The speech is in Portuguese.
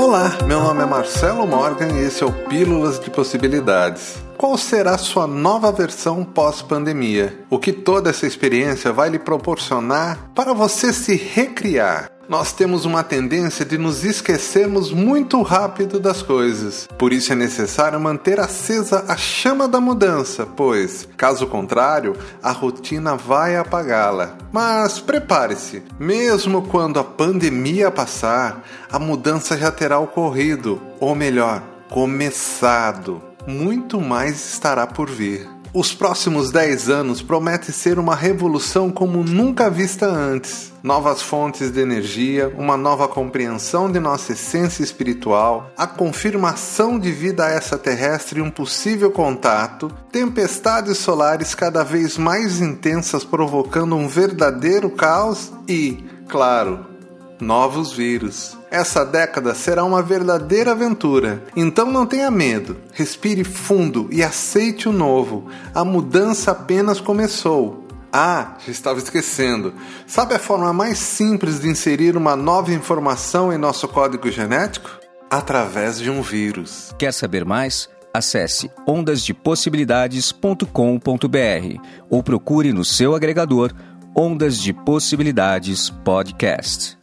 Olá, meu nome é Marcelo Morgan e esse é o Pílulas de Possibilidades. Qual será sua nova versão pós-pandemia? O que toda essa experiência vai lhe proporcionar para você se recriar? Nós temos uma tendência de nos esquecermos muito rápido das coisas. Por isso é necessário manter acesa a chama da mudança, pois, caso contrário, a rotina vai apagá-la. Mas prepare-se, mesmo quando a pandemia passar, a mudança já terá ocorrido, ou melhor, começado. Muito mais estará por vir. Os próximos 10 anos prometem ser uma revolução como nunca vista antes. Novas fontes de energia, uma nova compreensão de nossa essência espiritual, a confirmação de vida extraterrestre e um possível contato, tempestades solares cada vez mais intensas provocando um verdadeiro caos e, claro, novos vírus. Essa década será uma verdadeira aventura, então não tenha medo. Respire fundo e aceite o novo. A mudança apenas começou. Ah, já estava esquecendo. Sabe a forma mais simples de inserir uma nova informação em nosso código genético? Através de um vírus. Quer saber mais? Acesse ondasdepossibilidades.com.br ou procure no seu agregador Ondas de Possibilidades Podcast.